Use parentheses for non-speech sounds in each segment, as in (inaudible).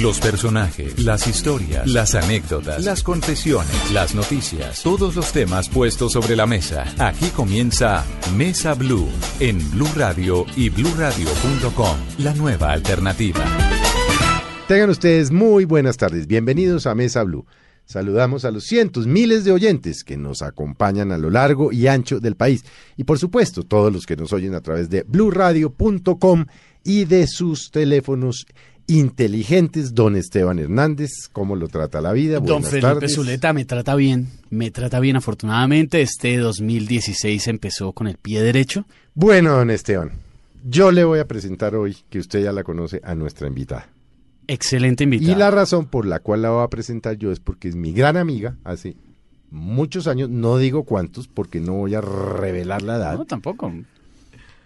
Los personajes, las historias, las anécdotas, las confesiones, las noticias, todos los temas puestos sobre la mesa. Aquí comienza Mesa Blue en Blue Radio y bluradio.com, la nueva alternativa. Tengan ustedes muy buenas tardes. Bienvenidos a Mesa Blue. Saludamos a los cientos, miles de oyentes que nos acompañan a lo largo y ancho del país. Y por supuesto, todos los que nos oyen a través de bluradio.com y de sus teléfonos inteligentes. Don Esteban Hernández, ¿cómo lo trata la vida? Don Felipe tardes. Zuleta me trata bien, me trata bien afortunadamente. Este 2016 empezó con el pie derecho. Bueno, don Esteban, yo le voy a presentar hoy, que usted ya la conoce, a nuestra invitada. Excelente invitado. Y la razón por la cual la voy a presentar yo es porque es mi gran amiga hace muchos años, no digo cuántos, porque no voy a revelar la edad. No, tampoco.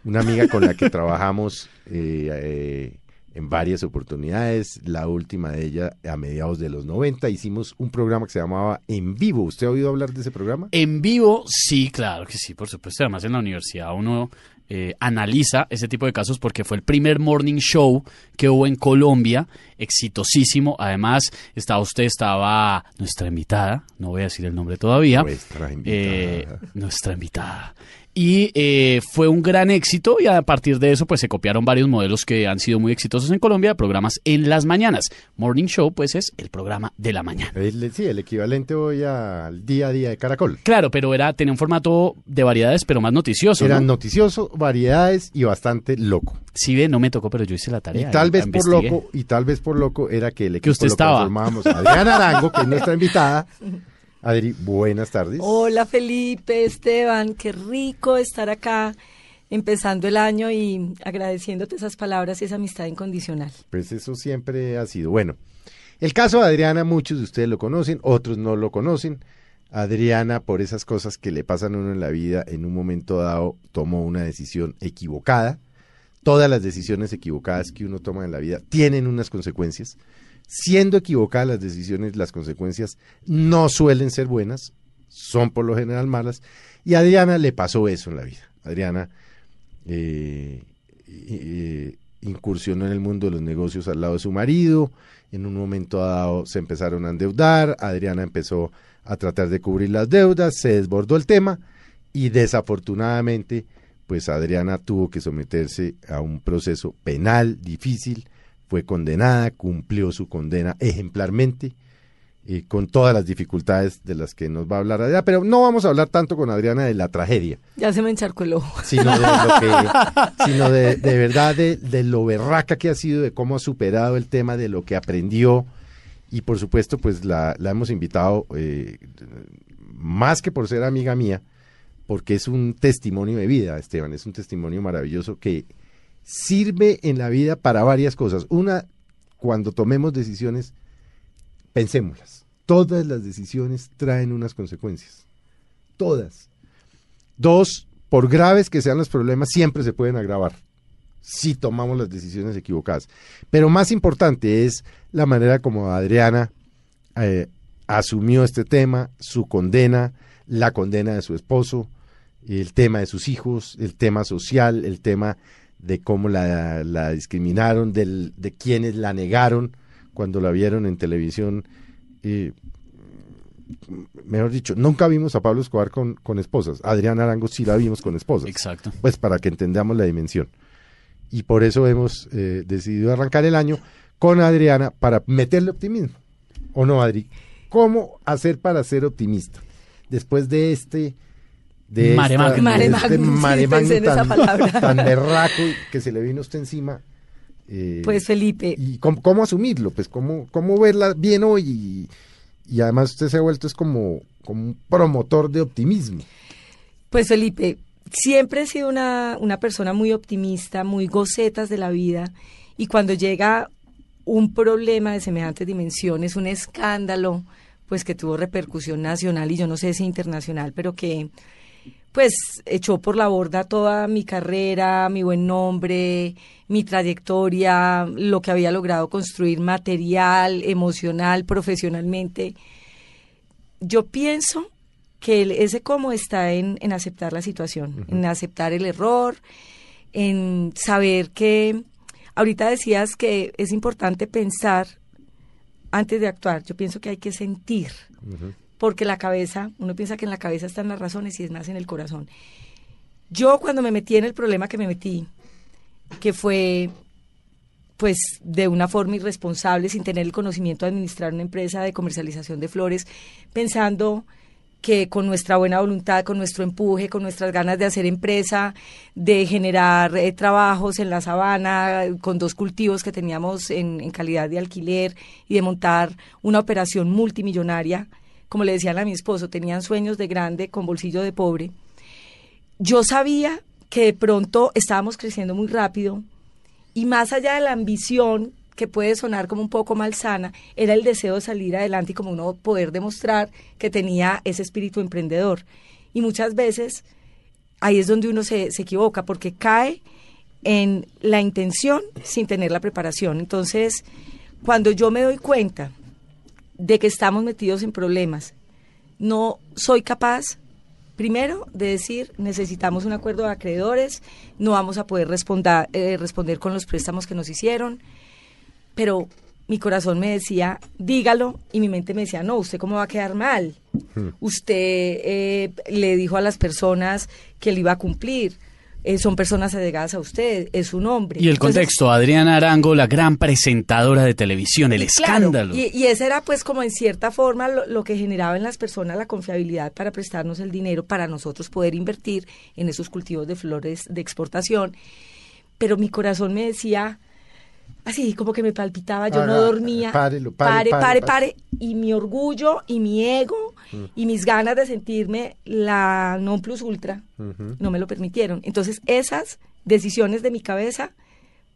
Una amiga con la que (laughs) trabajamos eh, eh, en varias oportunidades, la última de ella a mediados de los 90, hicimos un programa que se llamaba En Vivo. ¿Usted ha oído hablar de ese programa? En vivo, sí, claro que sí, por supuesto. Además, en la universidad uno eh, analiza ese tipo de casos porque fue el primer morning show que hubo en Colombia, exitosísimo. Además, estaba usted, estaba nuestra invitada, no voy a decir el nombre todavía. Nuestra invitada. Eh, nuestra invitada. Y eh, fue un gran éxito y a partir de eso pues se copiaron varios modelos que han sido muy exitosos en Colombia, programas en las mañanas. Morning Show pues es el programa de la mañana. El- sí, el equivalente hoy al día a día de Caracol. Claro, pero era tenía un formato de variedades pero más noticioso. Era ¿no? noticioso, variedades y bastante loco. Sí, ve, no me tocó, pero yo hice la tarea. Y tal vez por investigué. loco, y tal vez por loco era que el equipo usted lo estaba. Adriana Arango, que es nuestra invitada. (laughs) Adri, buenas tardes. Hola Felipe, Esteban, qué rico estar acá empezando el año y agradeciéndote esas palabras y esa amistad incondicional. Pues eso siempre ha sido. Bueno, el caso de Adriana, muchos de ustedes lo conocen, otros no lo conocen. Adriana, por esas cosas que le pasan a uno en la vida, en un momento dado tomó una decisión equivocada. Todas las decisiones equivocadas que uno toma en la vida tienen unas consecuencias. Siendo equivocadas las decisiones, las consecuencias no suelen ser buenas, son por lo general malas. Y a Adriana le pasó eso en la vida. Adriana eh, eh, incursionó en el mundo de los negocios al lado de su marido. En un momento dado se empezaron a endeudar. Adriana empezó a tratar de cubrir las deudas. Se desbordó el tema y desafortunadamente, pues Adriana tuvo que someterse a un proceso penal difícil. Fue condenada, cumplió su condena ejemplarmente. eh, con todas las dificultades de las que nos va a hablar Adriana, pero no vamos a hablar tanto con Adriana de la tragedia, Ya se me encharcó el ojo. sino de lo que, (laughs) sino de, de verdad de, de lo berraca que ha sido, de cómo ha superado el tema, de lo que aprendió y por supuesto pues la, la hemos invitado eh, más que por ser amiga mía, porque es un testimonio de vida, Esteban, es un testimonio maravilloso que sirve en la vida para varias cosas. Una, cuando tomemos decisiones, pensémoslas. Todas las decisiones traen unas consecuencias. Todas. Dos, por graves que sean los problemas, siempre se pueden agravar si tomamos las decisiones equivocadas. Pero más importante es la manera como Adriana eh, asumió este tema, su condena, la condena de su esposo, el tema de sus hijos, el tema social, el tema de cómo la, la discriminaron, del, de quienes la negaron cuando la vieron en televisión. eh, mejor dicho, nunca vimos a Pablo Escobar con, con esposas. Adriana Arango sí la vimos con esposas. Exacto. Pues para que entendamos la dimensión. Y por eso hemos eh, decidido arrancar el año con Adriana para meterle optimismo. ¿O no, Adri? ¿Cómo hacer para ser optimista? Después de este... De Mare esta- de Mare este mare en magnum esa tan (laughs) berraco que se le vino a usted encima. eh, Pues Felipe, y cómo, cómo asumirlo, pues cómo, cómo verla bien hoy y, y además usted se ha vuelto es como, como un promotor de optimismo. pues Felipe, siempre he sido una, una persona muy optimista, muy gocetas de la vida y cuando llega un problema de semejantes dimensiones, un escándalo, pues que tuvo repercusión nacional y yo no sé si internacional, pero que pues echó por la borda toda mi carrera, mi buen nombre, mi trayectoria, lo que había logrado construir material, emocional, profesionalmente. Yo pienso que ese cómo está en, en aceptar la situación, en aceptar el error, en saber que ahorita decías que es importante pensar antes de actuar. Yo pienso que hay que sentir, porque la cabeza, uno piensa que en la cabeza están las razones y es más en el corazón. Yo cuando me metí en el problema que me metí, que fue pues de una forma irresponsable, sin tener el conocimiento de administrar una empresa de comercialización de flores, pensando que con nuestra buena voluntad, con nuestro empuje, con nuestras ganas de hacer empresa, de generar eh, trabajos en la sabana, con dos cultivos que teníamos en, en, calidad de alquiler y de montar una operación multimillonaria, como le decían a mi esposo, tenían sueños de grande con bolsillo de pobre. Yo sabía que de pronto estábamos creciendo muy rápido y más allá de la ambición que puede sonar como un poco malsana, era el deseo de salir adelante y como uno poder demostrar que tenía ese espíritu emprendedor. Y muchas veces ahí es donde uno se, se equivoca, porque cae en la intención sin tener la preparación. Entonces, cuando yo me doy cuenta de que estamos metidos en problemas, no soy capaz Primero, de decir, necesitamos un acuerdo de acreedores, no vamos a poder responder, eh, responder con los préstamos que nos hicieron, pero mi corazón me decía, dígalo, y mi mente me decía, no, usted cómo va a quedar mal. Hmm. Usted eh, le dijo a las personas que le iba a cumplir. Eh, son personas allegadas a usted, es un hombre. Y el contexto, Adriana Arango, la gran presentadora de televisión, el escándalo. Y, y, ese era pues como en cierta forma lo, lo, que generaba en las personas la confiabilidad para prestarnos el dinero para nosotros poder invertir en esos cultivos de flores de exportación. Pero mi corazón me decía, así como que me palpitaba, yo no dormía. pare, pare, pare, pare, Y mi orgullo y mi ego mm. y mis ganas de sentirme la non plus ultra no me lo permitieron. Entonces, esas decisiones de mi cabeza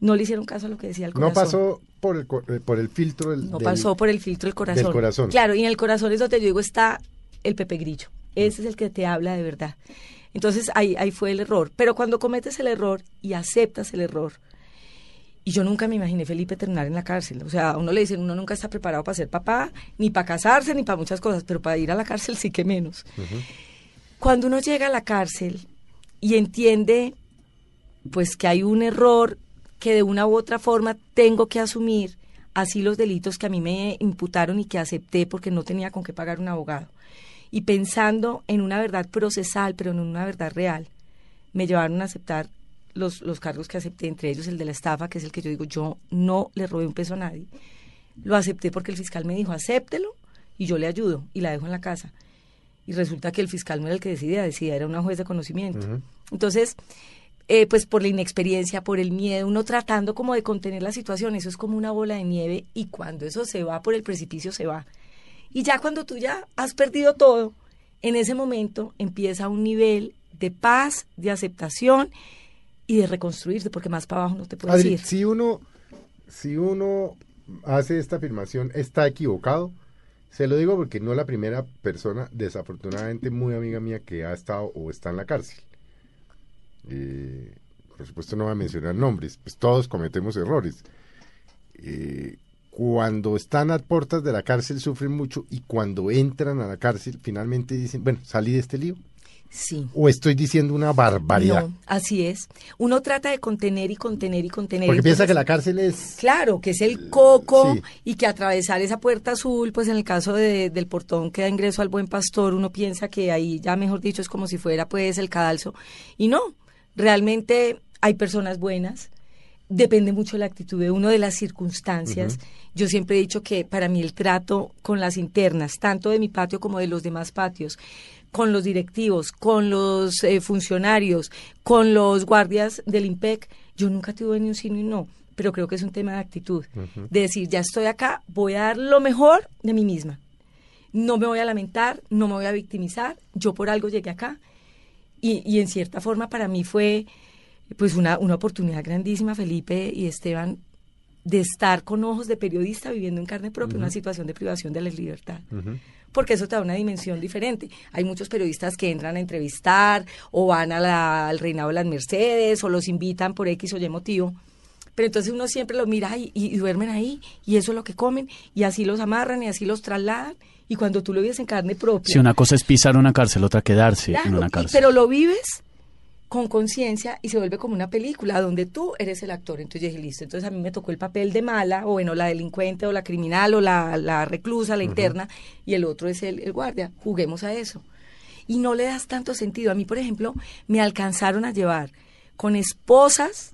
no le hicieron caso a lo que decía el corazón. No pasó por el, eh, por el filtro del No pasó por el filtro del corazón. Del corazón. Claro, y en el corazón es donde yo digo está el Pepe Grillo. Ese es el que te habla de verdad. Entonces ahí, ahí fue el error. Pero cuando cometes el error y aceptas el error, y yo nunca me imaginé Felipe terminar en la cárcel. O sea, a uno le dicen, uno nunca está preparado para ser papá, ni para casarse, ni para muchas cosas, pero para ir a la cárcel sí que menos. Cuando uno llega a la cárcel y entiende pues que hay un error que de una u otra forma tengo que asumir, así los delitos que a mí me imputaron y que acepté porque no tenía con qué pagar un abogado. Y pensando en una verdad procesal, pero en una verdad real, me llevaron a aceptar los, los cargos que acepté, entre ellos el de la estafa, que es el que yo digo, yo no le robé un peso a nadie. Lo acepté porque el fiscal me dijo, acéptelo y yo le ayudo y la dejo en la casa. Y resulta que el fiscal no era el que decidía, decidía, era una juez de conocimiento. Entonces, eh, pues por la inexperiencia, por el miedo, uno tratando como de contener la situación, eso es como una bola de nieve y cuando eso se va por el precipicio, se va. Y ya cuando tú ya has perdido todo, en ese momento empieza un nivel de paz, de aceptación y de reconstruirse, porque más para abajo no te puedes ir. Si uno, si uno hace esta afirmación, está equivocado. Se lo digo porque no es la primera persona, desafortunadamente muy amiga mía, que ha estado o está en la cárcel. Eh, por supuesto no voy a mencionar nombres, pues todos cometemos errores. Eh, cuando están a puertas de la cárcel sufren mucho y cuando entran a la cárcel finalmente dicen, bueno, salí de este lío, Sí. ¿O estoy diciendo una barbaridad? No, así es. Uno trata de contener y contener y contener. Porque piensa que la cárcel es... Claro, que es el coco y que atravesar esa puerta azul, pues en el caso de, del portón que da ingreso al buen pastor, uno piensa que ahí ya mejor dicho es como si fuera pues el cadalso. Y no, realmente hay personas buenas, depende mucho de la actitud de uno, de las circunstancias. Yo siempre he dicho que para mí el trato con las internas, tanto de mi patio como de los demás patios, con los directivos, con los eh, funcionarios, con los guardias del IMPEC, yo nunca tuve ni un sí ni un no, pero creo que es un tema de actitud, de decir, ya estoy acá, voy a dar lo mejor de mí misma. No me voy a lamentar, no me voy a victimizar, yo por algo llegué acá y, y en cierta forma para mí fue pues una, una oportunidad grandísima, Felipe y Esteban, de estar con ojos de periodista viviendo en carne propia una situación de privación de la libertad. Porque eso te da una dimensión diferente. Hay muchos periodistas que entran a entrevistar o van a la- al reinado de las Mercedes o los invitan por X o Y motivo. Pero entonces uno siempre lo mira y, y duermen ahí y eso es lo que comen y así los amarran y así los trasladan. Y cuando tú lo vives en carne propia. Si una cosa es pisar una cárcel, otra quedarse en una y- cárcel. pero lo vives con conciencia y se vuelve como una película donde tú eres el actor. Entonces yo dije, listo, entonces a mí me tocó el papel de mala, o bueno, la delincuente, o la criminal, o la, la reclusa, la interna, y el otro es el, el guardia. Juguemos a eso. Y no le das tanto sentido. A mí, por ejemplo, me alcanzaron a llevar con esposas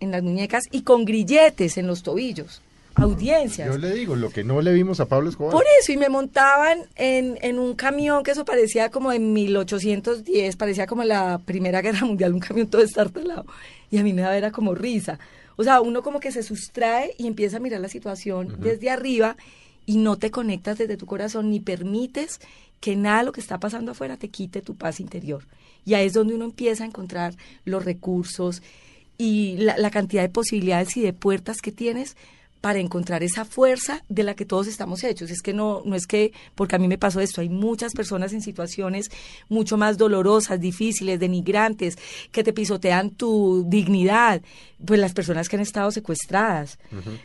en las muñecas y con grilletes en los tobillos. Audiencias. Yo le digo, lo que no le vimos a Pablo Escobar. Por eso, y me montaban en, en un camión que eso parecía como en 1810, parecía como la Primera Guerra Mundial, un camión todo estartalado. Y a mí me daba era como risa. O sea, uno como que se sustrae y empieza a mirar la situación desde arriba y no te conectas desde tu corazón ni permites que nada de lo que está pasando afuera te quite tu paz interior. Y ahí es donde uno empieza a encontrar los recursos y la, la cantidad de posibilidades y de puertas que tienes para encontrar esa fuerza de la que todos estamos hechos. Es que no, no es que, porque a mí me pasó esto, hay muchas personas en situaciones mucho más dolorosas, difíciles, denigrantes, que te pisotean tu dignidad. Pues las personas que han estado secuestradas,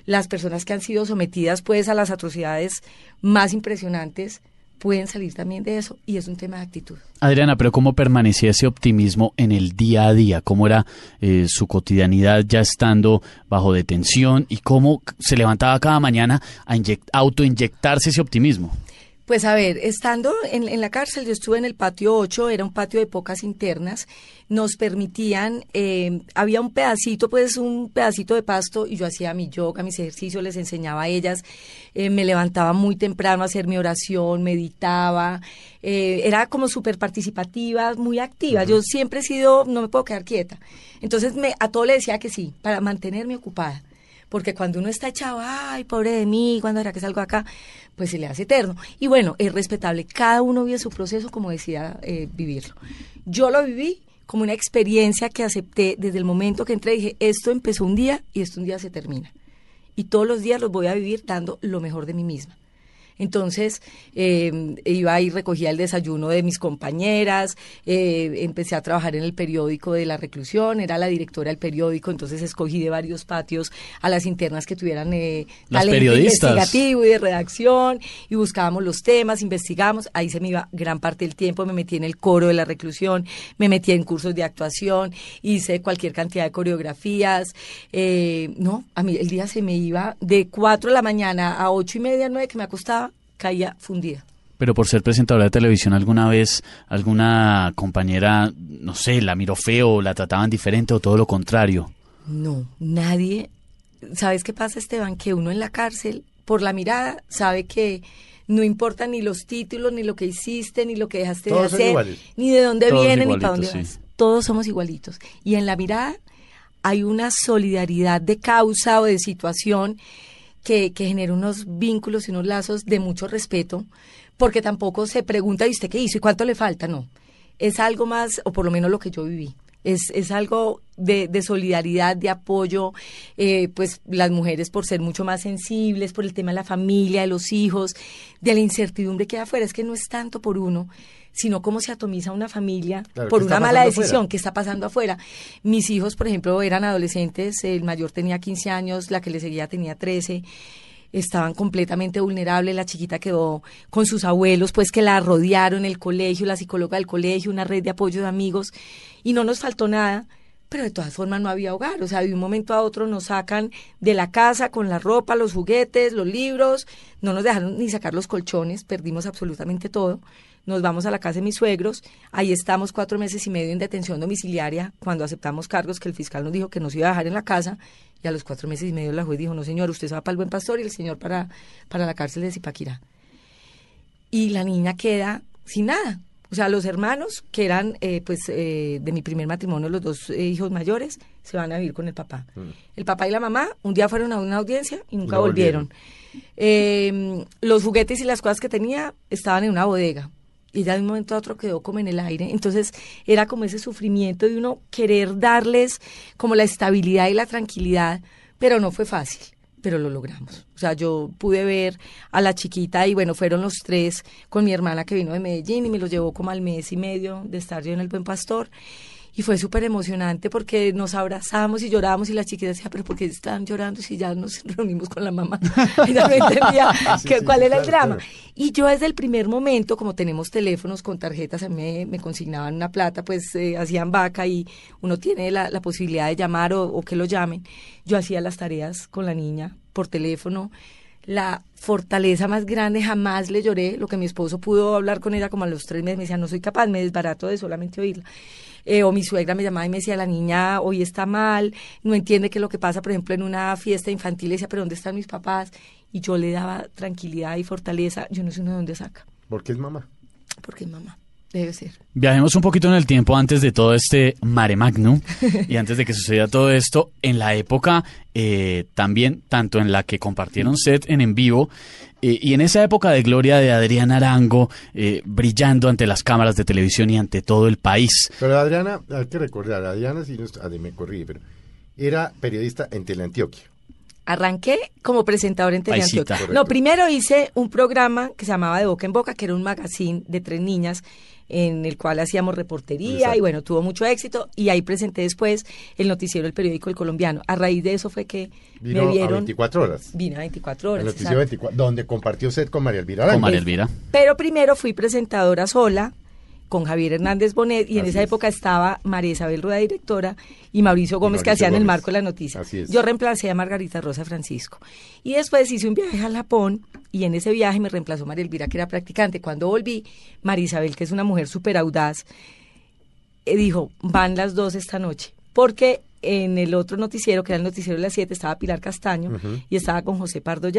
las personas que han sido sometidas pues a las atrocidades más impresionantes, pueden salir también de eso y es un tema de actitud. Adriana, pero ¿cómo permanecía ese optimismo en el día a día? ¿Cómo era eh, su cotidianidad ya estando bajo detención? ¿Y cómo se levantaba cada mañana a inyect- autoinyectarse ese optimismo? Pues a ver, estando en, en la cárcel, yo estuve en el patio 8, era un patio de pocas internas, nos permitían, eh, había un pedacito, pues un pedacito de pasto y yo hacía mi yoga, mis ejercicios, les enseñaba a ellas, eh, me levantaba muy temprano a hacer mi oración, meditaba, eh, era como súper participativa, muy activa, yo siempre he sido, no me puedo quedar quieta, entonces me, a todo le decía que sí, para mantenerme ocupada porque cuando uno está echado, ay, pobre de mí, ¿cuándo hará que salgo acá? Pues se le hace eterno. Y bueno, es respetable, cada uno vive su proceso como decida eh, vivirlo. Yo lo viví como una experiencia que acepté desde el momento que entré, dije, esto empezó un día y esto un día se termina. Y todos los días los voy a vivir dando lo mejor de mí misma. Entonces eh, iba y recogía el desayuno de mis compañeras, eh, empecé a trabajar en el periódico de la reclusión, era la directora del periódico, entonces escogí de varios patios a las internas que tuvieran eh, Las talento investigativo y de redacción y buscábamos los temas, investigamos, ahí se me iba gran parte del tiempo, me metí en el coro de la reclusión, me metí en cursos de actuación, hice cualquier cantidad de coreografías, eh, no, a mí el día se me iba de 4 de la mañana a ocho y media, nueve que me acostaba, caía fundida. Pero por ser presentadora de televisión, ¿alguna vez alguna compañera, no sé, la miró feo, la trataban diferente o todo lo contrario? No, nadie. ¿Sabes qué pasa, Esteban? Que uno en la cárcel, por la mirada, sabe que no importa ni los títulos, ni lo que hiciste, ni lo que dejaste Todos de hacer, iguales. ni de dónde Todos vienen, ni para dónde igualitos, vas. sí. Todos somos igualitos. Y en la mirada hay una solidaridad de causa o de situación que, que genera unos vínculos y unos lazos de mucho respeto, porque tampoco se pregunta, ¿y usted qué hizo? ¿Y cuánto le falta? No. Es algo más, o por lo menos lo que yo viví. Es, es algo de, de solidaridad, de apoyo, eh, pues las mujeres por ser mucho más sensibles, por el tema de la familia, de los hijos, de la incertidumbre que hay afuera. Es que no es tanto por uno, sino cómo se atomiza una familia Claro, por ¿qué una mala decisión que está pasando afuera. Mis hijos, por ejemplo, eran adolescentes, el mayor tenía 15 años, la que le seguía tenía 13 estaban completamente vulnerables, la chiquita quedó con sus abuelos, pues que la rodearon el colegio, la psicóloga del colegio, una red de apoyo de amigos, y no nos faltó nada, pero de todas formas no había hogar, o sea, de un momento a otro nos sacan de la casa con la ropa, los juguetes, los libros, no nos dejaron ni sacar los colchones, perdimos absolutamente todo, nos vamos a la casa de mis suegros, ahí estamos cuatro meses y medio en detención domiciliaria cuando aceptamos cargos que el fiscal nos dijo que nos iba a dejar en la casa y a los cuatro meses y medio la juez dijo, no señor, usted se va para el Buen Pastor y el señor para, para la cárcel de Zipaquirá. Y la niña queda sin nada. O sea, los hermanos, que eran eh, pues eh, de mi primer matrimonio, los dos eh, hijos mayores, se van a vivir con el papá. El papá y la mamá un día fueron a una audiencia y nunca No volvieron. Eh, los juguetes y las cosas que tenía estaban en una bodega. Y ya de un momento a otro quedó como en el aire. Entonces era como ese sufrimiento de uno querer darles como la estabilidad y la tranquilidad, pero no fue fácil. pero lo logramos. O sea, yo pude ver a la chiquita y bueno, fueron los tres con mi hermana que vino de Medellín y me los llevó como al mes y medio de estar yo en el Buen Pastor y fue súper emocionante porque nos abrazamos y lloramos y la chiquita decía, pero ¿por qué están llorando si ya nos (laughs) reunimos con la mamá? (laughs) y no entendía que, cuál era el drama. Y yo desde el primer momento, como tenemos teléfonos con tarjetas, a mí me, consignaban una plata, pues eh, hacían vaca y uno tiene la, posibilidad de llamar o, o que lo llamen. Yo hacía las tareas con la niña por teléfono la fortaleza más grande, jamás le lloré, lo que mi esposo pudo hablar con ella como a los tres meses, me decía, no soy capaz, me desbarato de solamente oírla. Eh, o mi suegra me llamaba y me decía, la niña hoy está mal, no entiende qué es lo que pasa, por ejemplo, en una fiesta infantil, decía, pero ¿dónde están mis papás? Y yo le daba tranquilidad y fortaleza, yo no sé uno de dónde saca. ¿Por qué es mamá? Porque es mamá. Debe ser. Viajemos un poquito en el tiempo antes de todo este mare magnum y antes de que suceda todo esto, en la época eh, también, tanto en la que compartieron set en en vivo eh, y en esa época de gloria de Adriana Arango, eh, brillando ante las cámaras de televisión y ante todo el país. Pero Adriana, hay que recordar, Adriana, si no, me corrí, pero era periodista en Teleantioquia. Arranqué como presentador en Teleantioquia. No, primero hice un programa que se llamaba De Boca en Boca, que era un magazine de tres niñas en el cual hacíamos reportería y bueno, tuvo mucho éxito y ahí presenté después el noticiero del periódico El Colombiano. A raíz de eso fue que Vino me vieron... a 24 horas. Vino a 24 horas. El noticiero 24, donde compartió set con María Elvira. Con María Elvira. Pero primero fui presentadora sola con Javier Hernández Bonet y en esa época estaba María Isabel Rueda, directora, y Mauricio Gómez, que hacían el marco de la noticia. Yo reemplacé a Margarita Rosa Francisco. Y después hice un viaje a Japón y en ese viaje me reemplazó María Elvira, que era practicante. Cuando volví, María Isabel, que es una mujer súper audaz, eh, dijo, van las dos esta noche. Porque en el otro noticiero, que era el noticiero de las siete, estaba Pilar Castaño y estaba con José Pardo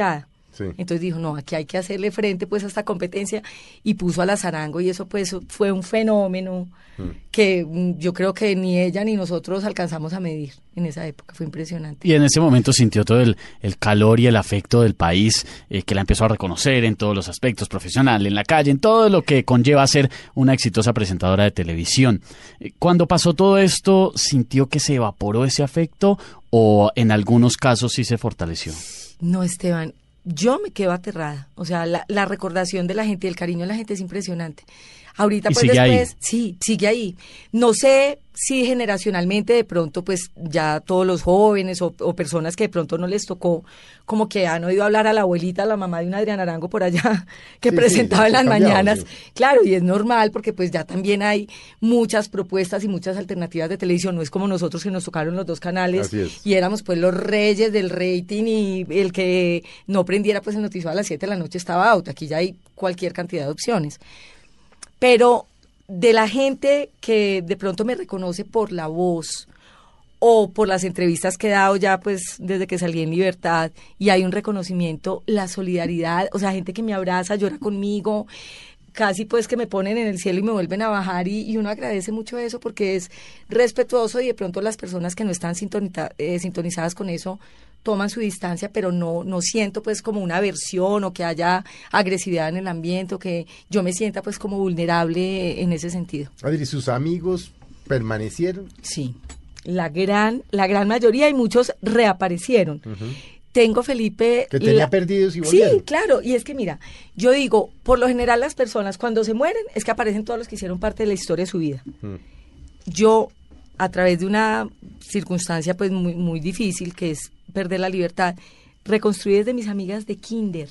Entonces dijo, no, aquí hay que hacerle frente pues a esta competencia y puso a la Zarango y eso pues fue un fenómeno mm. que mm, yo creo que ni ella ni nosotros alcanzamos a medir en esa época, fue impresionante. Y en ese momento sintió todo el, calor y el afecto del país eh, que la empezó a reconocer en todos los aspectos, profesional, en la calle, en todo lo que conlleva ser una exitosa presentadora de televisión. Eh, cuando pasó todo esto, ¿sintió que se evaporó ese afecto o en algunos casos sí se fortaleció? No, Esteban, yo me quedo aterrada. O sea, la, la, recordación de la gente y el cariño de la gente es impresionante. Ahorita, pues después, sí, sigue ahí. No sé si generacionalmente de pronto, pues ya todos los jóvenes o, personas que de pronto no les tocó, como que han oído hablar a la abuelita, a la mamá de un Adrián Arango por allá, (laughs) que presentaba en las mañanas. Claro, y es normal porque pues ya también hay muchas propuestas y muchas alternativas de televisión. No es como nosotros que nos tocaron los dos canales y éramos pues los reyes del rating y el que no prendiera pues el noticiero a las 7 de la noche estaba out. Aquí ya hay cualquier cantidad de opciones pero de la gente que de pronto me reconoce por la voz o por las entrevistas que he dado ya pues desde que salí en libertad y hay un reconocimiento, la solidaridad, o sea, gente que me abraza, llora conmigo, casi pues que me ponen en el cielo y me vuelven a bajar y, uno agradece mucho eso porque es respetuoso y de pronto las personas que no están eh, sintonizadas con eso toman su distancia, pero no, no siento pues como una aversión o que haya agresividad en el ambiente o que yo me sienta pues como vulnerable en ese sentido. Adri, ¿sus amigos permanecieron? Sí, la gran, la gran mayoría y muchos reaparecieron. Tengo Felipe... Que tenía perdidos y volvieron. Sí, claro, y es que mira, yo digo, por lo general las personas cuando se mueren es que aparecen todos los que hicieron parte de la historia de su vida. Yo a través de una circunstancia pues muy, muy difícil, que es perder la libertad, reconstruí desde mis amigas de kinder.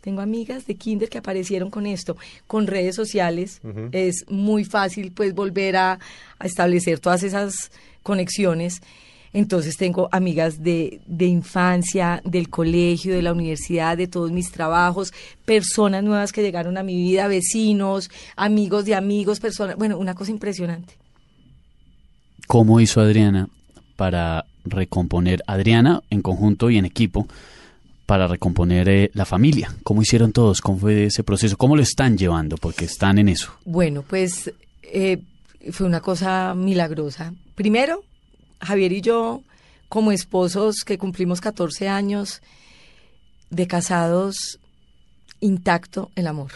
Tengo amigas de kinder que aparecieron con esto, con redes sociales. Es muy fácil pues volver a, establecer todas esas conexiones. Entonces tengo amigas de, de, infancia, del colegio, de la universidad, de todos mis trabajos, personas nuevas que llegaron a mi vida, vecinos, amigos de amigos, personas, bueno, una cosa impresionante. ¿Cómo hizo Adriana para recomponer Adriana en conjunto y en equipo para recomponer eh, la familia? ¿Cómo hicieron todos? ¿Cómo fue ese proceso? ¿Cómo lo están llevando? Porque están en eso. Bueno, pues eh, fue una cosa milagrosa. Primero, Javier y yo, como esposos que cumplimos 14 años de casados, intacto el amor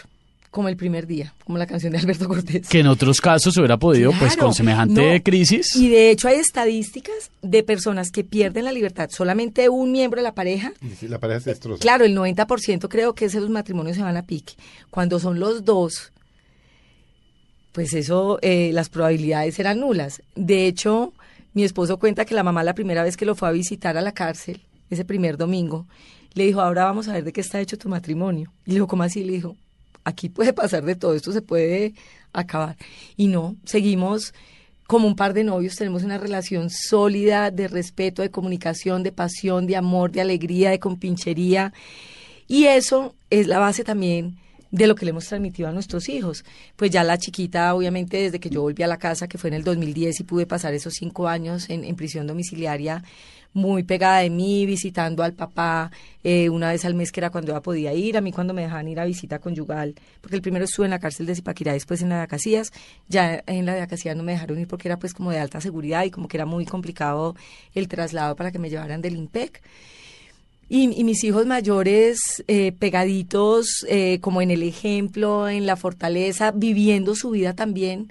como el primer día, como la canción de Alberto Cortés. Que en otros casos hubiera podido, pues con semejante no. crisis. Y de hecho hay estadísticas de personas que pierden la libertad, solamente un miembro de la pareja. Y si la pareja se destroza. Claro, el 90% creo que esos matrimonios se van a pique. Cuando son los dos, pues eso, eh, las probabilidades eran nulas. De hecho, mi esposo cuenta que la mamá la primera vez que lo fue a visitar a la cárcel, ese primer domingo, le dijo, ahora vamos a ver de qué está hecho tu matrimonio. Y le dijo, ¿cómo así? Le dijo, aquí puede pasar de todo, esto se puede acabar. Y no, seguimos como un par de novios, tenemos una relación sólida de respeto, de comunicación, de pasión, de amor, de alegría, de compinchería. Y eso es la base también de lo que le hemos transmitido a nuestros hijos. Pues ya la chiquita, obviamente, desde que yo volví a la casa, que fue en el 2010 y pude pasar esos cinco años en, en prisión domiciliaria, muy pegada de mí, visitando al papá eh, una vez al mes, que era cuando ella podía ir, a mí cuando me dejaban ir a visita conyugal, porque el primero estuve en la cárcel de Zipaquirá, después en la de Acacías, ya en la de Acacías no me dejaron ir porque era pues como de alta seguridad y como que era muy complicado el traslado para que me llevaran del IMPEC. Y, y mis hijos mayores eh, pegaditos, eh, como en el ejemplo, en la fortaleza, viviendo su vida también,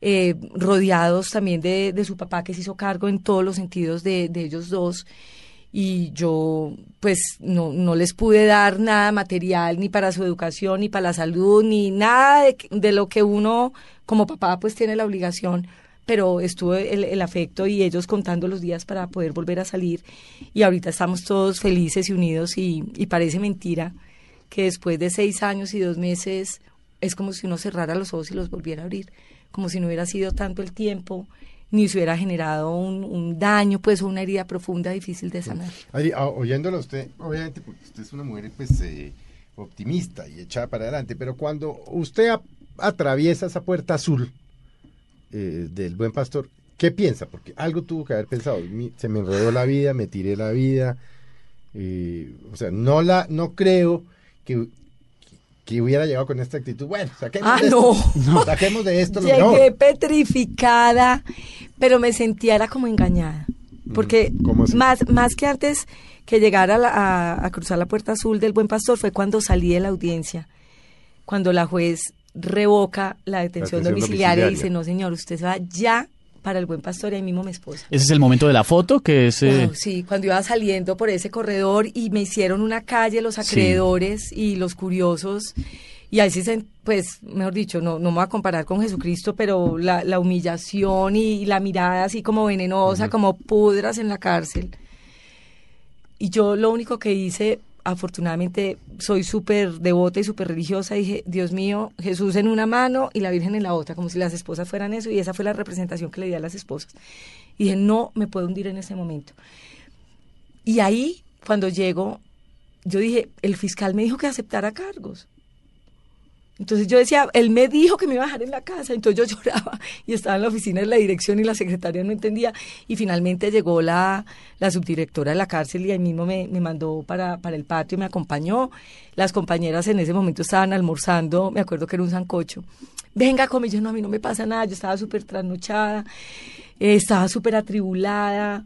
eh, rodeados también de, de su papá que se hizo cargo en todos los sentidos de, ellos dos. Y yo, pues, no, no les pude dar nada material ni para su educación, ni para la salud, ni nada de, de lo que uno como papá pues tiene la obligación. Pero estuvo el, el, afecto y ellos contando los días para poder volver a salir. Y ahorita estamos todos felices y unidos y, y, parece mentira que después de seis años y dos meses es como si uno cerrara los ojos y los volviera a abrir, como si no hubiera sido tanto el tiempo ni se hubiera generado un, un daño, pues una herida profunda difícil de sanar. Ari, oyéndolo usted, obviamente porque usted es una mujer pues eh, optimista y echada para adelante, pero cuando usted a, atraviesa esa puerta azul, eh, del buen pastor, ¿qué piensa? Porque algo tuvo que haber pensado. Se me enredó la vida, me tiré la vida. Eh, o sea, no la, no creo que, que hubiera llegado con esta actitud. Bueno, saquemos ah, de no. esto. (laughs) No. Saquemos de esto lo Llegué petrificada, pero me sentía era como engañada. Porque más, más que antes que llegar a, la, a, a cruzar la puerta azul del buen pastor fue cuando salí de la audiencia, cuando la juez revoca la detención, La detención domiciliaria, y dice, no señor, usted va ya para el buen pastor y ahí mismo mi esposa. Ese es el momento de la foto, que es... eh, sí, cuando iba saliendo por ese corredor y me hicieron una calle los acreedores y los curiosos. Y ahí sí, se- pues, mejor dicho, no, no me voy a comparar con Jesucristo, pero la, la humillación y, la mirada así como venenosa, como pudras en la cárcel. Y yo lo único que hice, afortunadamente, soy súper devota y súper religiosa, dije, Dios mío, Jesús en una mano y la Virgen en la otra, como si las esposas fueran eso, y esa fue la representación que le di a las esposas. Y dije, no me puedo hundir en ese momento. Y ahí, cuando llego, yo dije, el fiscal me dijo que aceptara cargos. Entonces yo decía, él me dijo que me iba a dejar en la casa, entonces yo (laughs) lloraba y estaba en la oficina de la dirección y la secretaria no entendía y finalmente llegó la, la subdirectora de la cárcel y ahí mismo me, me mandó para, para el patio, me acompañó. Las compañeras en ese momento estaban almorzando, me acuerdo que era un sancocho. Venga, come, yo no, a mí no me pasa nada, yo estaba súper trasnochada, eh, estaba súper atribulada,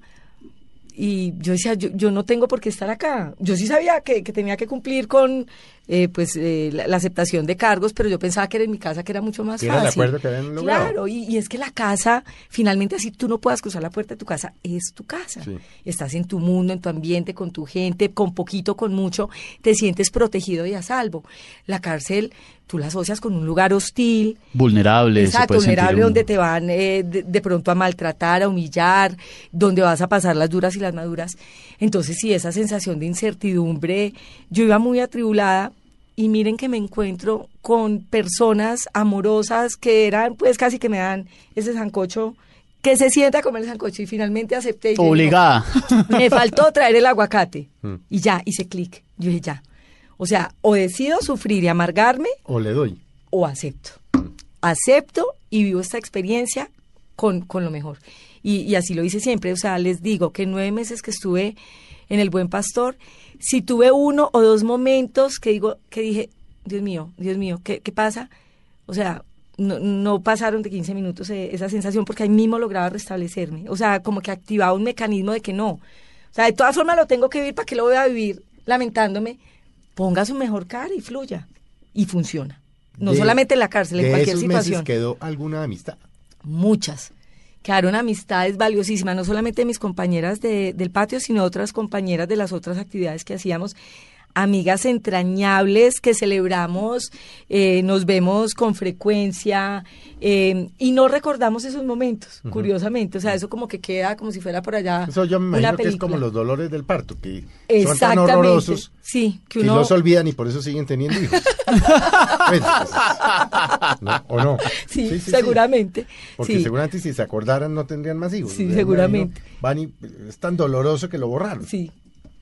y yo decía, yo, yo no tengo por qué estar acá. Yo sí sabía que, que tenía que cumplir con eh, pues eh, la, la aceptación de cargos, pero yo pensaba que era en mi casa que era mucho más el fácil. acuerdo que habían logrado. Claro, y, y es que la casa, finalmente así tú no puedas cruzar la puerta de tu casa, es tu casa. Sí. Estás en tu mundo, en tu ambiente, con tu gente, con poquito, con mucho, te sientes protegido y a salvo. La cárcel, tú la asocias con un lugar hostil, vulnerable. Exacto, vulnerable donde te van eh, de, de pronto a maltratar, a humillar, donde vas a pasar las duras y las maduras. Entonces, sí, esa sensación de incertidumbre, yo iba muy atribulada y miren que me encuentro con personas amorosas que eran, pues casi que me dan ese sancocho, que se sienta a comer el sancocho y finalmente acepté. y digo, Obligada. me faltó traer el aguacate (laughs) Mm. y ya, hice clic. Yo dije, ya. O sea, o decido sufrir y amargarme O le doy. o acepto. Acepto y vivo esta experiencia con, con lo mejor. Y, y así lo hice siempre. O sea, les digo que nueve meses que estuve en el Buen Pastor, si tuve uno o dos momentos que digo, que dije, Dios mío, Dios mío, ¿qué, qué pasa? O sea, no, no pasaron de 15 minutos eh, esa sensación porque ahí mismo lograba restablecerme. O sea, como que activaba un mecanismo de que no. O sea, de todas formas lo tengo que vivir, ¿para qué lo voy a vivir lamentándome? Ponga su mejor cara y fluya. Y funciona. no De- solamente en la cárcel, en de cualquier esos situación. meses quedó alguna amistad. muchas. Quedaron amistades valiosísimas, no solamente mis compañeras de- del patio, sino otras compañeras de las otras actividades que hacíamos. Amigas entrañables que celebramos, eh, nos vemos con frecuencia eh, y no recordamos esos momentos, curiosamente. O sea, eso como que queda como si fuera por allá. Eso yo me una imagino que es película. como los dolores del parto, que son tan horrorosos Sí, que que, uno. no se olvidan y por eso siguen teniendo hijos. (laughs) Pues, ¿no? ¿O no? Sí, seguramente. Porque seguramente si se acordaran no tendrían más hijos. Sí, Me seguramente. Van y es tan doloroso que lo borraron. Sí,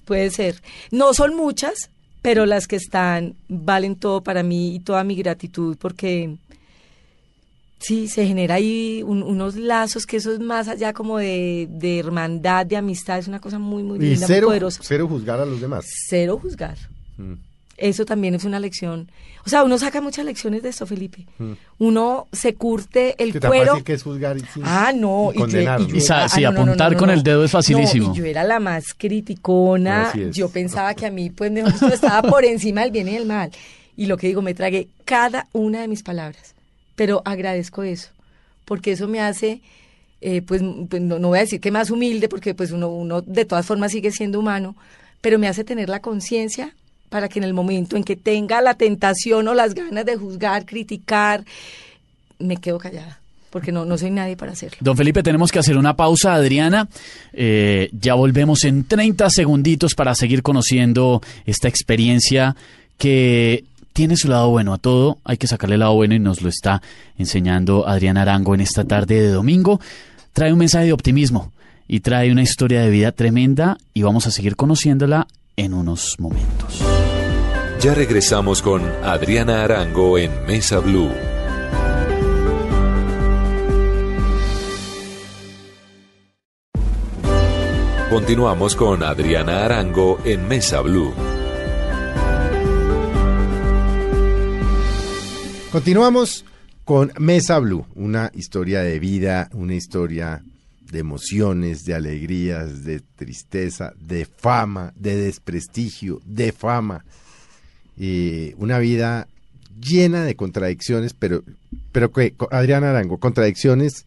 puede ser. No son muchas, pero las que están valen todo para mí y toda mi gratitud porque sí, se genera ahí un- unos lazos que eso es más allá como de, de hermandad, de amistad, es una cosa muy, muy Y linda, cero, muy poderosa. cero juzgar a los demás. Cero juzgar. Mm. Eso también es una lección. O sea, uno saca muchas lecciones de esto, Felipe. Mm. Uno se curte el Que tan cuero. fácil que es juzgar y sin- Ah, no, y condenar. y ¿no? yo Y sa- era- sí, ah, no, no, no, apuntar no, con no. el dedo es facilísimo. No, y yo era la más criticona. Yo pensaba que a mí, pues, mejor estaba por encima del bien y del mal. Y lo que digo, me tragué cada una de mis palabras. Pero agradezco eso, porque eso me hace, eh, pues, pues, no, no voy a decir que más humilde, porque pues uno, uno de todas formas sigue siendo humano, pero me hace tener la conciencia para que en el momento en que tenga la tentación o las ganas de juzgar, criticar, me quedo callada, porque no, no soy nadie para hacerlo. Don Felipe, tenemos que hacer una pausa, Adriana. Eh, ya volvemos en 30 segunditos para seguir conociendo esta experiencia que tiene su lado bueno a todo. Hay que sacarle el lado bueno y nos lo está enseñando Adriana Arango en esta tarde de domingo. Trae un mensaje de optimismo y trae una historia de vida tremenda y vamos a seguir conociéndola en unos momentos. Ya regresamos con Adriana Arango en Mesa Blue. Continuamos con Adriana Arango en Mesa Blue. Continuamos con Mesa Blue, una historia de vida, una historia de emociones, de alegrías, de tristeza, de fama, de desprestigio, de fama. Eh, una vida llena de contradicciones, pero, pero que, Adriana Arango, contradicciones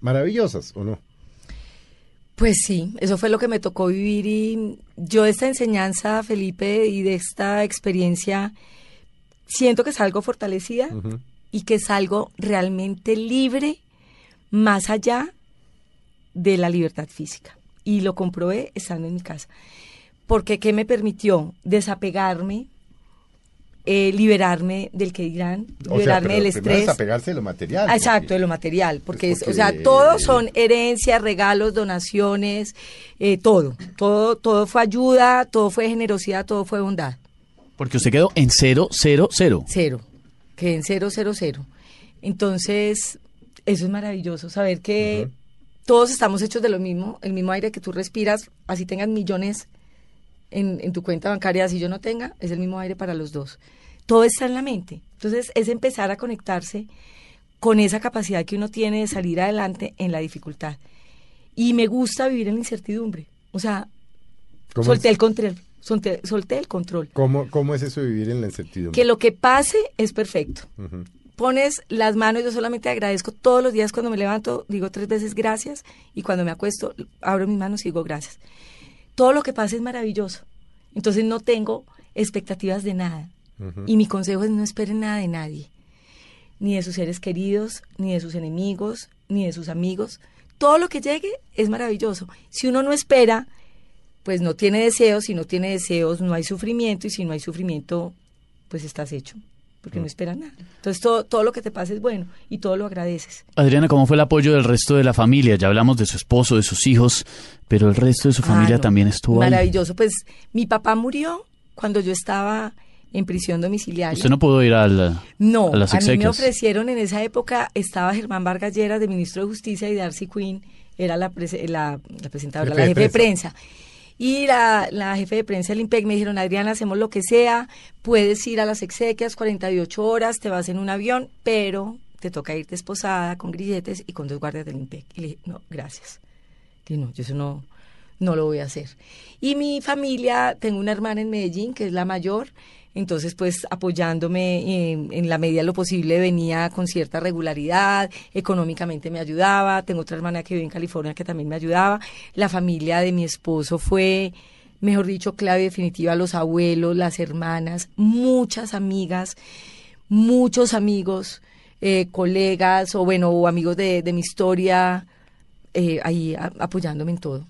maravillosas, ¿o no? Pues sí, eso fue lo que me tocó vivir y yo de esta enseñanza, Felipe, y de esta experiencia, siento que salgo fortalecida y que salgo realmente libre más allá de la libertad física. Y lo comprobé estando en mi casa. Porque ¿qué me permitió? Desapegarme, eh, liberarme del que dirán, O sea, liberarme pero del estrés. desapegarse de lo material. Ah, Exacto, porque- de lo material, porque, Pues es, o sea, todos son herencias, regalos, donaciones, eh, todo, todo, todo fue ayuda, todo fue generosidad, todo fue bondad. Porque usted quedó en 0, 0, 0. Cero, que en cero, cero, cero. Entonces, eso es maravilloso, saber que todos estamos hechos de lo mismo, el mismo aire que tú respiras, así tengas millones en, en tu cuenta bancaria, así yo no tenga, es el mismo aire para los dos. Todo está en la mente. Entonces, es empezar a conectarse con esa capacidad que uno tiene de salir adelante en la dificultad. Y me gusta vivir en la incertidumbre. O sea, ¿Cómo solté el control, solté, solté el control. ¿Cómo, ¿Cómo es eso de vivir en la incertidumbre? Que lo que pase es perfecto. Pones las manos, yo solamente agradezco todos los días cuando me levanto, digo tres veces gracias y cuando me acuesto abro mis manos y digo gracias. Todo lo que pase es maravilloso. Entonces no tengo expectativas de nada. Y mi consejo es no esperen nada de nadie, ni de sus seres queridos, ni de sus enemigos, ni de sus amigos. Todo lo que llegue es maravilloso. Si uno no espera, pues no tiene deseos, si no tiene deseos no hay sufrimiento y si no hay sufrimiento, pues estás hecho, porque no esperas nada. Entonces todo, todo lo que te pasa es bueno y todo lo agradeces. Adriana, ¿cómo fue el apoyo del resto de la familia? Ya hablamos de su esposo, de sus hijos, pero el resto de su familia Ah, no. también estuvo ahí. Maravilloso. Pues mi papá murió cuando yo estaba en prisión domiciliaria. Usted no pudo ir al, No, a las a mí me ofrecieron en esa época, estaba Germán Vargas Lleras, de ministro de Justicia, y Darcy Quinn era la, prese- la, la presentadora, Jefe la de jefe de prensa. Y la, la jefe de prensa del IMPEC me dijeron, Adriana, hacemos lo que sea, puedes ir a las exequias 48 horas, te vas en un avión, pero te toca irte esposada con grilletes y con dos guardias del IMPEC. Y le dije, no, gracias. Dije, no, yo eso no, no lo voy a hacer. Y mi familia, tengo una hermana en Medellín, que es la mayor, entonces pues apoyándome en, en, la medida de lo posible venía con cierta regularidad, económicamente me ayudaba, tengo otra hermana que vive en California que también me ayudaba, la familia de mi esposo fue, mejor dicho, clave definitiva, los abuelos, las hermanas, muchas amigas, muchos amigos, eh, colegas o bueno, o amigos de, de mi historia, eh, ahí a, apoyándome en todo.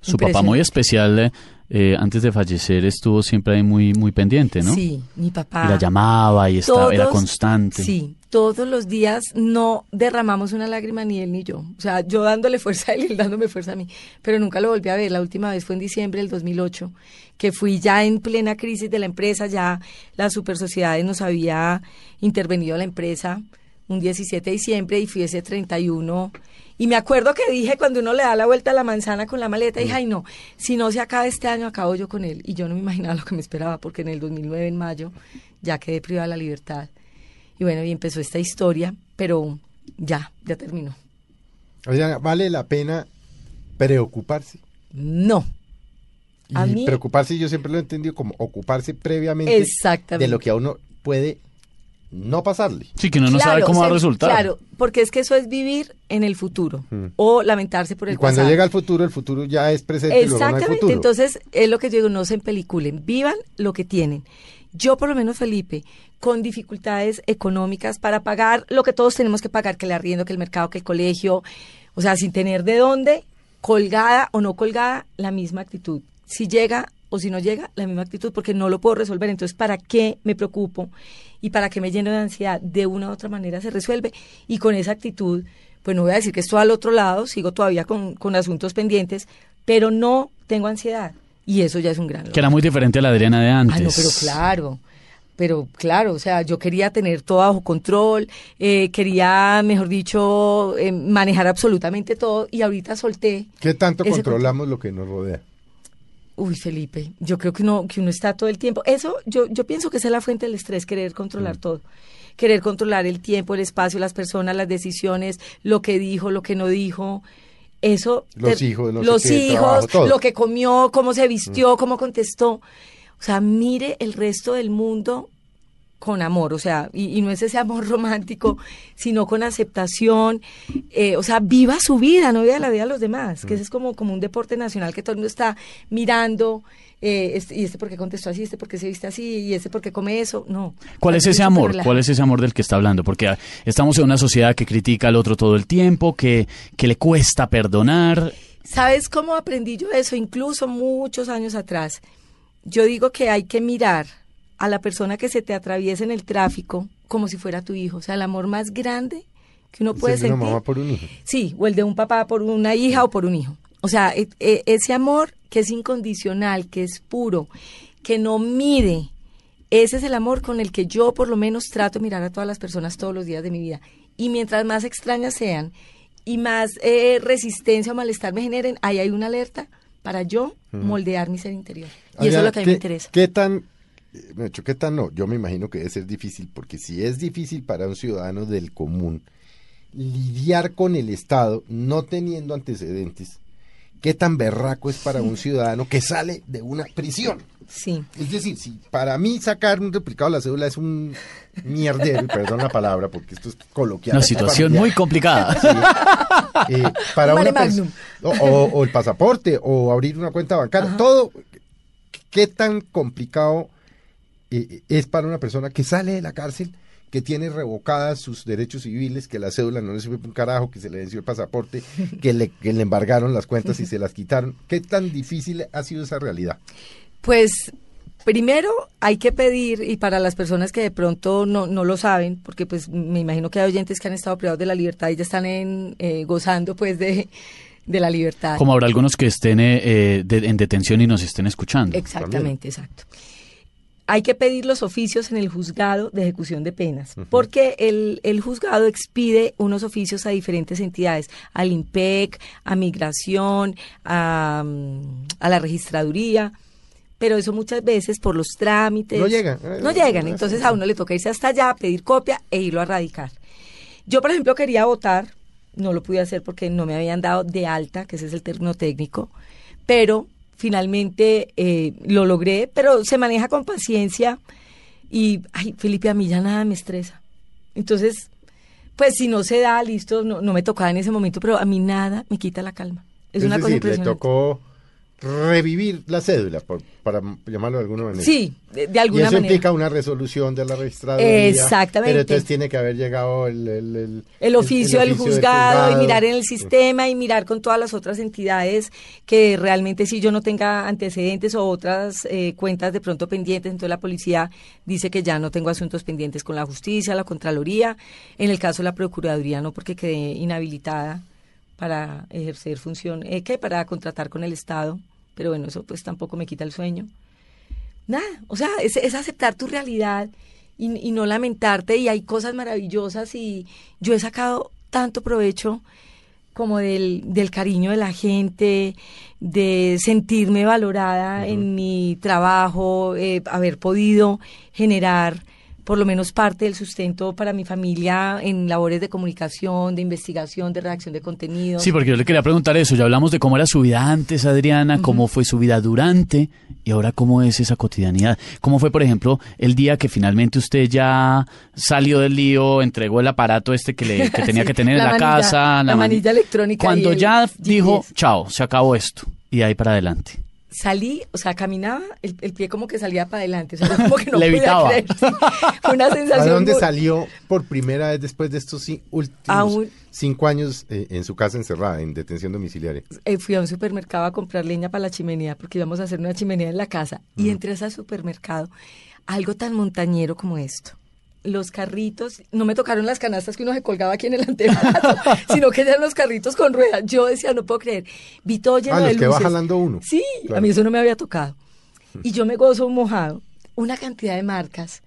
Su papá muy especial, eh, antes de fallecer, estuvo siempre ahí muy, muy pendiente, ¿no? Sí, mi papá. Y la llamaba y estaba, era constante. Sí, todos los días no derramamos una lágrima ni él ni yo. O sea, yo dándole (laughs) fuerza a él y él dándome fuerza a mí. Pero nunca lo volví a ver. La última vez fue en diciembre del 2008, que fui ya en plena crisis de la empresa, ya la super sociedad nos había intervenido la empresa un 17 de diciembre y fui ese 31 y me acuerdo que dije cuando uno le da la vuelta a la manzana con la maleta, dije, ay no, si no se acaba este año, acabo yo con él. Y yo no me imaginaba lo que me esperaba, porque en el 2009, en mayo, ya quedé privada de la libertad. Y bueno, y empezó esta historia, pero ya, ya terminó. O sea, ¿vale la pena preocuparse? No. Y A mí- preocuparse yo siempre lo he entendido como ocuparse previamente Exactamente. de lo que a uno puede no pasarle. Sí, que uno no sabe Claro, cómo va a resultar. Claro, porque es que eso es vivir en el futuro Mm. o lamentarse por el Y cuando pasado. llega el futuro, el futuro ya es presente y luego no hay Exactamente, futuro. entonces es lo que yo digo, no se empeliculen, vivan lo que tienen. Yo por lo menos, Felipe, con dificultades económicas para pagar lo que todos tenemos que pagar, que el arriendo, que el mercado, que el colegio, o sea, sin tener de dónde, colgada o no colgada, la misma actitud. Si llega o si no llega, la misma actitud, porque no lo puedo resolver. Entonces, ¿para qué me preocupo? Y para qué me lleno de ansiedad, de una u otra manera se resuelve. Y con esa actitud, pues no voy a decir que estoy al otro lado, sigo todavía con, con asuntos pendientes, pero no tengo ansiedad. Y eso ya es un gran Que logro. era muy diferente a la Adriana de antes. Ah, no, pero claro. Pero claro, o sea, yo quería tener todo bajo control, eh, quería, mejor dicho, eh, manejar absolutamente todo y ahorita solté. ¿Qué tanto controlamos lo que nos rodea? Uy, Felipe, yo creo que uno, que uno está todo el tiempo. Eso, yo, yo pienso que esa es la fuente del estrés, querer Mm. controlar todo. Querer controlar el tiempo, el espacio, las personas, las decisiones, lo que dijo, lo que no dijo. Eso. Los te- hijos, los el hijos, trabajo. Mm. lo que comió, cómo se vistió, cómo contestó. O sea, mire el resto del mundo con amor, o sea, y, y no es ese amor (laughs) romántico, sino con aceptación, eh, o sea, viva su vida, no viva la vida de los demás, que ese es como, como un deporte nacional que todo el mundo está mirando, eh, este- y este porque contestó así, este porque se viste así, y este porque come eso, no. ¿Cuál es ese amor? relajado. ¿Cuál es ese amor del que está hablando? Porque ah, estamos en una sociedad que critica al otro todo el tiempo, que, que le cuesta perdonar. ¿Sabes cómo aprendí yo eso? Incluso muchos años atrás. Yo digo que hay que mirar a la persona que se te atraviesa en el tráfico como si fuera tu hijo. O sea, el amor más grande que uno puede de una sentir. mamá por un hijo. Sí, o el de un papá por una hija o por un hijo. O sea, e- e- ese amor que es incondicional, que es puro, que no mide, ese es el amor con el que yo por lo menos trato de mirar a todas las personas todos los días de mi vida. Y mientras más extrañas sean y más eh, resistencia o malestar me generen, ahí hay una alerta para yo moldear mi ser interior. Y eso es lo que a mí ¿qué- me interesa. ¿Qué tan, eh, qué tan no? Yo me imagino que debe ser difícil, porque si es difícil para un ciudadano del común lidiar con el Estado no teniendo antecedentes, ¿qué tan berraco es para un ciudadano que sale de una prisión? Sí. Es decir, si para mí sacar un duplicado de la cédula es un mierdero, y perdón la palabra, porque esto es coloquial. Una situación familiar. muy complicada. Eh, para Un una o, o- o el pasaporte o abrir una cuenta bancaria Ajá. todo qué tan complicado eh, es para una persona que sale de la cárcel que tiene revocadas sus derechos civiles, que la cédula no le sirve para un carajo, que se le venció el pasaporte, (laughs) que le, que le embargaron las cuentas y se las quitaron. ¿Qué tan difícil ha sido esa realidad? Pues primero hay que pedir, y para las personas que de pronto no, no lo saben, porque pues me imagino que hay oyentes que han estado privados de la libertad y ya están en, eh, gozando pues de, de la libertad. Como habrá algunos que estén eh, eh, de- en detención y nos estén escuchando. Exactamente, exacto. Hay que pedir los oficios en el juzgado de ejecución de penas, porque el, el juzgado expide unos oficios a diferentes entidades, al IMPEC, a Migración, a, a la registraduría, pero eso muchas veces por los trámites... No llegan. No llegan, entonces a uno le toca irse hasta allá, pedir copia e irlo a radicar. Yo, por ejemplo, quería votar, no lo pude hacer porque no me habían dado de alta, que ese es el término técnico, pero finalmente eh, lo logré, pero se maneja con paciencia y, ay, Felipe, a mí ya nada me estresa. Entonces, pues si no se da, listo, no, no me tocaba en ese momento, pero a mí nada me quita la calma. Es, una cosa le impresionante. tocó revivir la cédula, por- para llamarlo de alguna manera. Sí, de, de Y alguna eso manera. implica una resolución de la registraduría. Exactamente. Pero entonces tiene que haber llegado el... El, el- el oficio, el del oficio juzgado, y mirar en el sistema y mirar con todas las otras entidades que realmente si yo no tenga antecedentes o otras eh, cuentas de pronto pendientes, entonces la policía dice que ya no tengo asuntos pendientes con la justicia, la Contraloría, en el caso de la Procuraduría no porque quedé inhabilitada para ejercer función, eh, que para contratar con el Estado, pero bueno, eso pues tampoco me quita el sueño. Nada, o sea, es, es aceptar tu realidad y, y no lamentarte y hay cosas maravillosas y yo he sacado tanto provecho como del, del cariño de la gente, de sentirme valorada en mi trabajo, eh, haber podido generar por lo menos parte del sustento para mi familia en labores de comunicación, de investigación, de redacción de contenido. Sí, porque yo le quería preguntar eso. Ya hablamos de cómo era su vida antes, Adriana, cómo fue su vida durante y ahora cómo es esa cotidianidad. ¿Cómo fue, por ejemplo, el día que finalmente usted ya salió del lío, entregó el aparato este que, le, que tenía (laughs) Sí, que tener en la la manilla- casa? la mani- manilla electrónica Cuando ya GPS. dijo, chao, se acabó esto. Y de ahí para adelante. Salí, o sea, caminaba, el, el pie como que salía para adelante, o sea, como que (laughs) no Levitaba. podía creer, sí. Fue una (laughs) ¿A sensación dónde muy- salió por primera vez después de estos últimos A un- cinco años eh, en su casa encerrada, en detención domiciliaria? eh, fui a un supermercado a comprar leña para la chimenea, porque íbamos a hacer una chimenea en la casa, y entré a ese supermercado, algo tan montañero como esto. Los carritos, no me tocaron las canastas que uno se colgaba aquí en el antebrazo, (laughs) sino que eran los carritos con ruedas. Yo decía, no puedo creer. Vi todo lleno Ah, de los que va luces. jalando uno. Sí, Claro. a mí eso no me había tocado. (laughs) Y yo me gozo mojado. Una cantidad de marcas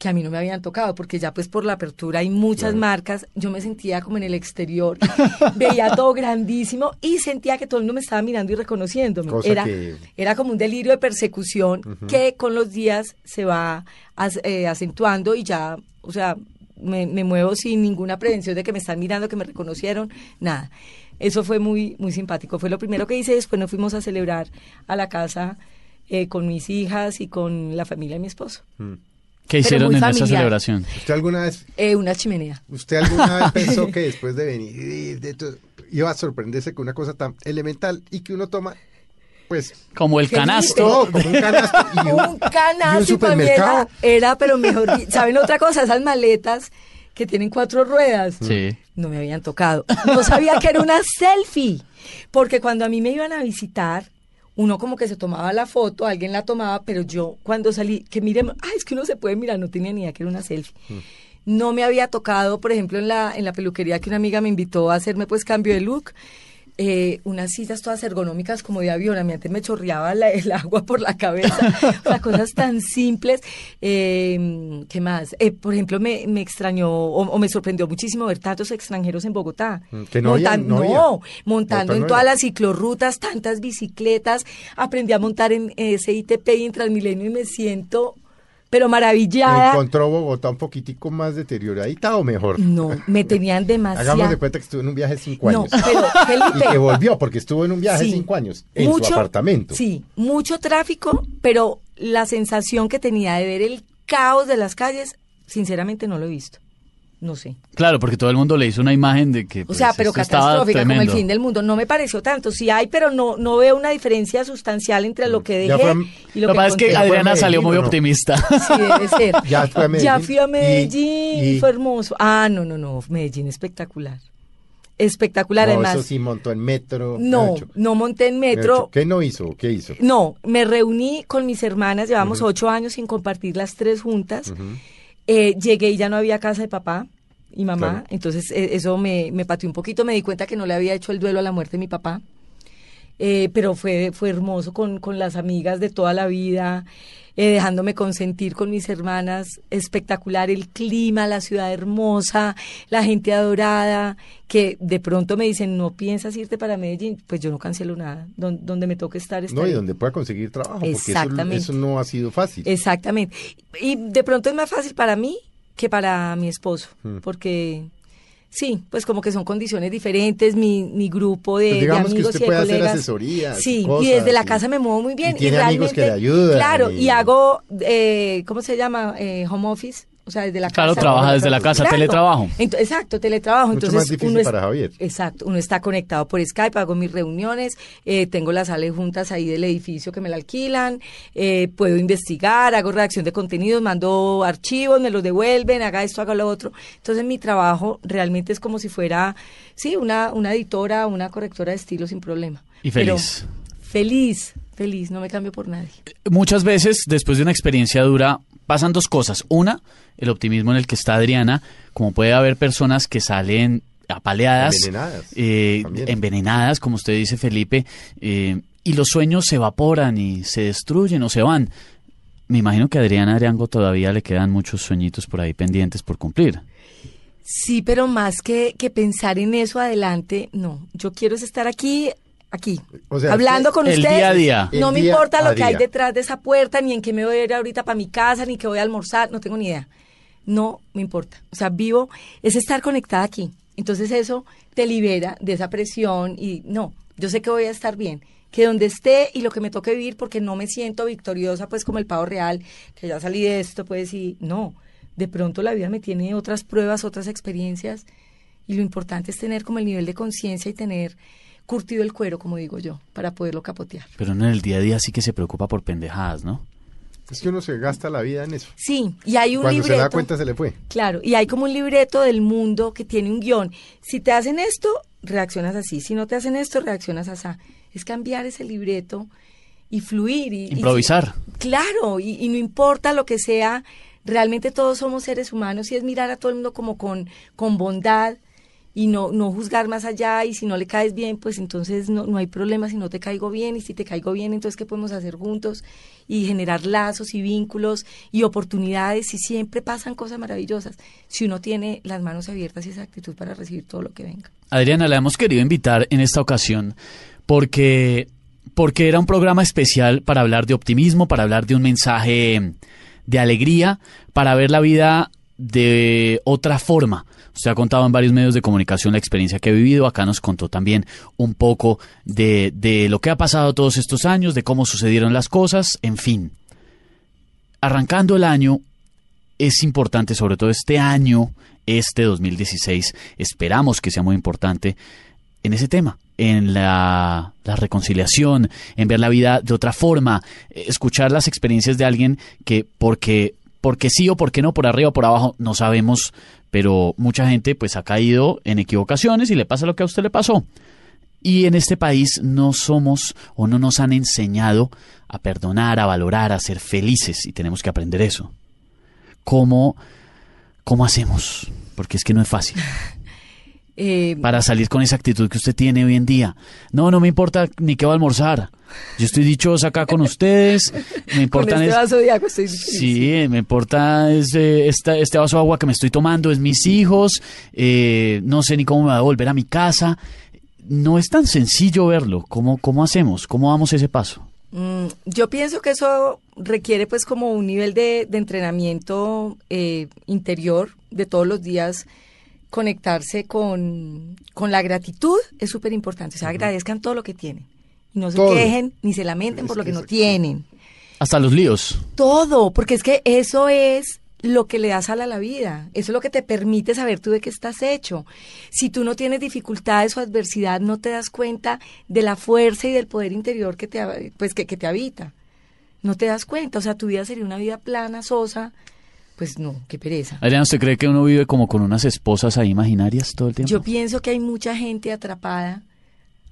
que a mí no me habían tocado, porque ya pues por la apertura hay muchas marcas, yo me sentía como en el exterior, (laughs) veía todo grandísimo y sentía que todo el mundo me estaba mirando y reconociéndome. Cosa Era, que- era como un delirio de persecución que con los días se va as- eh, acentuando y ya, o sea, me, me muevo sin ninguna prevención de que me están mirando, que me reconocieron, nada. Eso fue muy, muy simpático. Fue lo primero que hice. Después nos fuimos a celebrar a la casa eh, con mis hijas y con la familia de mi esposo. ¿Qué hicieron en esa familiar. celebración? ¿Usted alguna vez, Eh, una chimenea. usted alguna vez (laughs) pensó que después de venir de todo, iba a sorprenderse con una cosa tan elemental y que uno toma, pues, Como el canasto. no, como un canasto y un, un y un canasto y supermercado? era, era, pero mejor. ¿Saben otra cosa? Esas maletas que tienen cuatro ruedas. Sí. No me habían tocado. No sabía que era una selfie. Porque cuando a mí me iban a visitar, uno como que se tomaba la foto, alguien la tomaba, pero yo cuando salí, que miren, ay, es que uno se puede mirar, no tenía ni idea que era una selfie. No me había tocado, por ejemplo, en la, en la peluquería que una amiga me invitó a hacerme pues cambio de look. Eh, unas sillas todas ergonómicas como de avión, a mí antes me chorreaba la- el agua por la cabeza, o sea, cosas tan simples. Eh, ¿Qué más? Eh, por ejemplo, me, me extrañó o, o me sorprendió muchísimo ver tantos extranjeros en Bogotá. Mm, que no había- Montan- no había. montando Bogotá en todas las ciclorrutas, tantas bicicletas. Aprendí a montar en eh, SITP y en Transmilenio y me siento, pero maravillada. ¿Encontró Bogotá un poquitico más deterioradita o mejor? No, me tenían demasiado. (laughs) Hagamos de cuenta que estuvo en un viaje de cinco No, años. pero Felipe. (laughs) Y que volvió, porque estuvo en un viaje de Sí. cinco años, en su apartamento. Sí, mucho tráfico, pero la sensación que tenía de ver el caos de las calles, sinceramente no lo he visto. No sé. Claro, porque todo el mundo le hizo una imagen de que. O sea, pues, pero catastrófica, como el fin del mundo. No me pareció tanto. Sí hay, pero no, no veo una diferencia sustancial entre lo que dejé fue y lo, Lo que pasa es que encontré. ¿Ya fue a Adriana salió muy no? optimista. Sí, debe ser. (laughs) Ya fue a Medellín. Ya fui a Medellín, y- fue hermoso. Ah, no, no, no, Medellín espectacular. Espectacular, No, además. eso sí montó en metro. no, no monté en metro. ¿Qué no hizo? ¿Qué hizo? No, me reuní con mis hermanas, llevamos ocho años sin compartir las tres juntas. Eh, llegué y ya no había casa de papá y mamá, Claro. entonces eh, eso me, me pateó un poquito, me di cuenta que no le había hecho el duelo a la muerte de mi papá. Eh, pero fue, fue hermoso con, con las amigas de toda la vida, eh, dejándome consentir con mis hermanas, espectacular el clima, la ciudad hermosa, la gente adorada, que de pronto me dicen, no piensas irte para Medellín, pues yo no cancelo nada, Don- donde me toque estar, No, y donde pueda conseguir trabajo, porque eso, Exactamente. eso no ha sido fácil. Exactamente. Y de pronto es más fácil para mí que para mi esposo, Mm. porque Sí, pues como que son condiciones diferentes, mi, mi grupo de, Pues de digamos que amigos usted y de puede colegas. Sí, y desde la casa me muevo muy bien. y tiene amigos que le realmente- ayudan, Claro, y- y, hago, eh, ¿cómo se llama? Eh, home office. O sea, desde la Claro, casa. trabaja desde la casa, Claro. teletrabajo. Exacto, teletrabajo. Mucho Entonces, más difícil uno es- para Javier. Exacto, uno está conectado por Skype, hago mis reuniones, eh, tengo las sales juntas ahí del edificio que me la alquilan, eh, puedo investigar, hago redacción de contenidos, mando archivos, me los devuelven, haga esto, haga lo otro. Entonces mi trabajo realmente es como si fuera, sí, una, una editora, una correctora de estilo sin problema. Y Pero feliz. feliz, feliz, no me cambio por nadie. Muchas veces, después de una experiencia dura, pasan dos cosas. Una, el optimismo en el que está Adriana, como puede haber personas que salen apaleadas, Envenenadas, eh, envenenadas, como usted dice, Felipe, eh, y los sueños se evaporan y se destruyen o se van. Me imagino que a Adriana Ariango todavía le quedan muchos sueñitos por ahí pendientes por cumplir. Sí, pero más que, que pensar en eso adelante, no. Yo quiero es estar aquí, aquí, O sea, hablando con El ustedes. día a día. No El me día importa lo que hay detrás de esa puerta, ni en qué me voy a ir ahorita para mi casa, ni que voy a almorzar, no tengo ni idea. No me importa. O sea, vivo, es estar conectada aquí. Entonces eso te libera de esa presión y no, yo sé que voy a estar bien. Que donde esté y lo que me toque vivir, porque no me siento victoriosa, pues como el pavo real, que ya salí de esto, pues y no. De pronto la vida me tiene otras pruebas, otras experiencias, y lo importante es tener como el nivel de conciencia y tener curtido el cuero, como digo yo, para poderlo capotear. Pero en el día a día sí que se preocupa por pendejadas, ¿no? Es que uno se gasta la vida en eso. Sí, y hay un Cuando se libreto. da cuenta se le fue. Claro, y hay como un libreto del mundo que tiene un guion. Si te hacen esto, reaccionas así. Si no te hacen esto, reaccionas así. Es cambiar ese libreto y fluir. Y, y- Improvisar. claro, y, y no importa lo que sea, realmente todos somos seres humanos y es mirar a todo el mundo como con, con bondad y no, no juzgar más allá y si no le caes bien, pues entonces no, no hay problema si no te caigo bien y si te caigo bien, entonces qué podemos hacer juntos y generar lazos y vínculos y oportunidades y siempre pasan cosas maravillosas si uno tiene las manos abiertas y esa actitud para recibir todo lo que venga. Adriana, la hemos querido invitar en esta ocasión porque, porque era un programa especial para hablar de optimismo, para hablar de un mensaje de alegría, para ver la vida de otra forma. Usted ha contado en varios medios de comunicación la experiencia que ha vivido. Acá nos contó también un poco de, de lo que ha pasado todos estos años, de cómo sucedieron las cosas, en fin. Arrancando el año, es importante, sobre todo este año, este 2016, esperamos que sea muy importante en ese tema, en la, la reconciliación, en ver la vida de otra forma, escuchar las experiencias de alguien que porque, porque sí o porque no, por arriba o por abajo, no sabemos, pero mucha gente pues ha caído en equivocaciones y le pasa lo que a usted le pasó. Y en este país no somos o no nos han enseñado a perdonar, a valorar, a ser felices y tenemos que aprender eso. ¿Cómo, cómo hacemos? Porque es que no es fácil. (laughs) Eh, Para salir con esa actitud que usted tiene hoy en día. No, no me importa ni qué va a almorzar. Yo estoy dichosa acá con ustedes. (laughs) Me con importan este es- vaso de agua estoy. Sí, me importa es, eh, esta- este vaso de agua que me estoy tomando, es mis hijos, eh, no sé ni cómo me va a volver a mi casa. No es tan sencillo verlo. ¿Cómo, cómo hacemos? ¿Cómo damos ese paso? Mm, yo pienso que eso requiere pues como un nivel de, de entrenamiento eh, interior de todos los días conectarse con, con la gratitud es súper importante. O sea, agradezcan todo lo que tienen. Y no se Todo. quejen ni se lamenten Es por lo que que no tienen. Hasta los líos. Todo, porque es que eso es lo que le da sal a la vida. Eso es lo que te permite saber tú de qué estás hecho. Si tú no tienes dificultades o adversidad, no te das cuenta de la fuerza y del poder interior que te, pues, que, que te habita. No te das cuenta. O sea, tu vida sería una vida plana, sosa. Pues no, qué pereza. Adriana, ¿usted cree que uno vive como con unas esposas ahí imaginarias todo el tiempo? Yo pienso que hay mucha gente atrapada,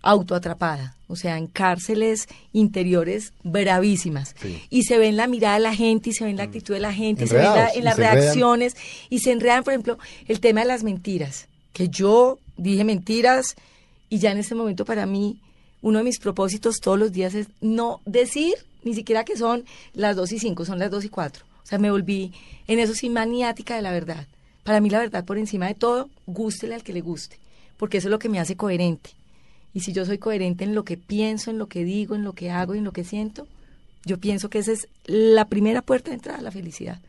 autoatrapada, o sea, en cárceles interiores bravísimas. Sí. Y se ve en la mirada de la gente, y se ve en la actitud de la gente, y se ve en, la- las enredan. reacciones, y se enredan, por ejemplo, el tema de las mentiras, que yo dije mentiras, y ya en este momento para mí, uno de mis propósitos todos los días es no decir ni siquiera que son las dos y cinco, son las dos y cuatro. O sea, me volví en eso sí maniática de la verdad. Para mí la verdad por encima de todo, gústele al que le guste, porque eso es lo que me hace coherente. Y si yo soy coherente en lo que pienso, en lo que digo, en lo que hago y en lo que siento, yo pienso que esa es la primera puerta de entrada a la felicidad.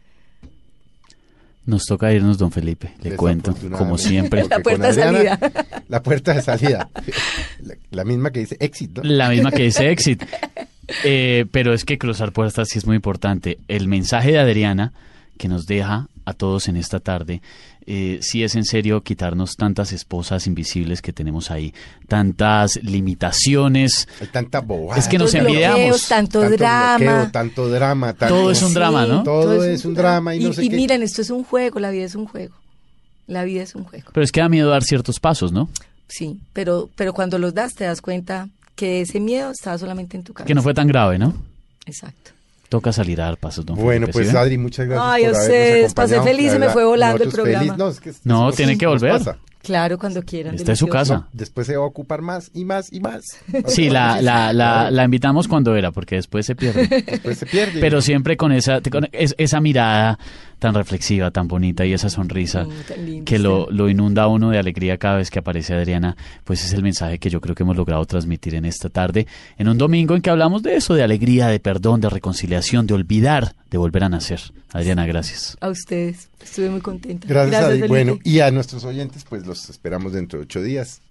Nos toca irnos, don Felipe, le cuento, como siempre. (laughs) La puerta de salida. La puerta de salida. (laughs) La, la misma que dice éxito. La misma que dice exit. (laughs) Eh, pero es que cruzar puertas sí es muy importante. El mensaje de Adriana que nos deja a todos en esta tarde, eh, si es en serio quitarnos tantas esposas invisibles que tenemos ahí, tantas limitaciones. Hay tanta bobada. Es que nos envidiamos. tanto, Tanto drama. bloqueo, tanto drama. tanto- Todo es un drama, ¿no? Todo es un drama y no sé qué. miren, esto es un juego, la vida es un juego. La vida es un juego. Pero es que da miedo dar ciertos pasos, ¿no? Sí, pero, pero cuando los das te das cuenta que ese miedo estaba solamente en tu cabeza. Que no fue tan grave, ¿no? Exacto. Toca salir a dar pasos, don Bueno, Felipe, pues ¿sí? Adri, muchas gracias Ay, por ustedes, pasé feliz, se me fue volando el programa. feliz. No, es que No, eso tiene sí que volver. pasa. Claro, cuando quieran. Esta es su casa. Después se va a ocupar más y más y más. (laughs) Sí, la, la, la, la invitamos cuando era, porque después se pierde. (laughs) Después se pierde. Pero siempre con esa, con es- esa mirada tan reflexiva, tan bonita y esa sonrisa lindo, que lo, lo inunda a uno de alegría cada vez que aparece Adriana, pues es el mensaje que yo creo que hemos logrado transmitir en esta tarde, en un domingo en que hablamos de eso, de alegría, de perdón, de reconciliación, de olvidar, de volver a nacer. Adriana, gracias. A ustedes. Estuve muy contenta. Gracias. Felipe. Bueno, y a nuestros oyentes, pues los esperamos dentro de ocho días.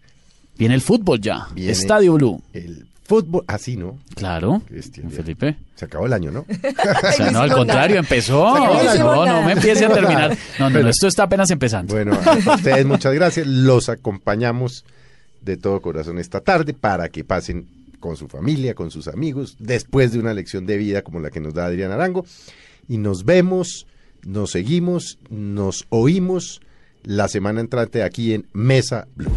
Viene el fútbol ya, Viene Estadio Blue. El fútbol, así, ¿no? Claro, Cristian. Felipe. Se acabó el año, ¿no? (laughs) O sea, no, al contrario, empezó. No, no me empiece a No, terminar. No, no, no, esto está apenas empezando. Bueno, a ustedes muchas gracias. Los acompañamos de todo corazón esta tarde para que pasen con su familia, con sus amigos, después de una lección de vida como la que nos da Adrián Arango. Y nos vemos, nos seguimos, nos oímos la semana entrante aquí en Mesa Blue.